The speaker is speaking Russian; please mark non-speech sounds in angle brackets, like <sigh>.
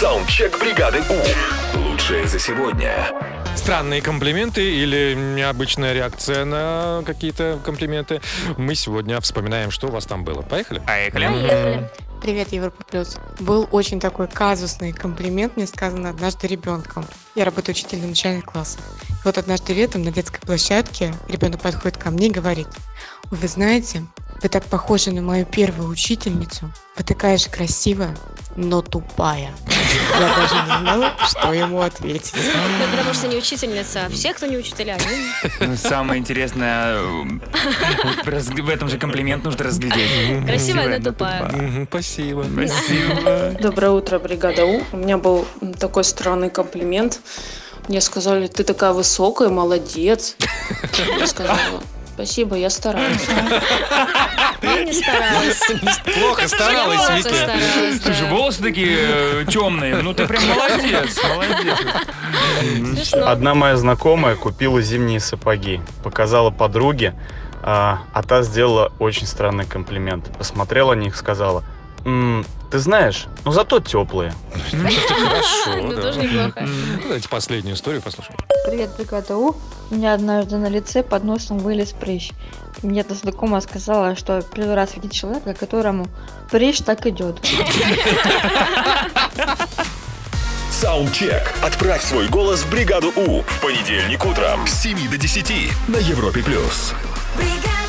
Саундчек бригады У. Лучшее за сегодня. Странные комплименты или необычная реакция на какие-то комплименты. Мы сегодня вспоминаем, что у вас там было. Поехали? Поехали. Поехали. Привет, Европа Плюс. Был очень такой казусный комплимент, мне сказано однажды ребенком. Я работаю учителем начальных классов. И вот однажды летом на детской площадке ребенок подходит ко мне и говорит, «Ой, вы знаете, вы так похожи на мою первую учительницу. Вы такая же красивая, но тупая. Я даже не знала, что ему ответить. Ну, потому что не учительница, а все, кто не учителя. они- Ну, Самое интересное, э, в этом же комплимент нужно разглядеть. Красивая, но тупая. Спасибо. Спасибо. Доброе утро, бригада У. У меня был такой странный комплимент. Мне сказали, ты такая высокая, молодец. Я сказала, спасибо, я стараюсь. <laughs> Я не старалась. Плохо старалась, Вики. Слушай, волосы такие темные. Ну ты прям молодец, молодец. Одна моя знакомая купила зимние сапоги, показала подруге, а, а та сделала очень странный комплимент. Посмотрела на них, сказала, «М, ты знаешь, ну зато теплые. Хорошо, Ну, да. тоже неплохо. Ну, Давайте последнюю историю послушаем. Привет, бригада У. У меня однажды на лице под носом вылез прыщ. Мне эта знакомая сказала, что первый раз видит человека, которому прыщ так идет. Саундчек. Отправь свой голос в бригаду У в понедельник утром с 7 до 10 на Европе+. плюс. бригада.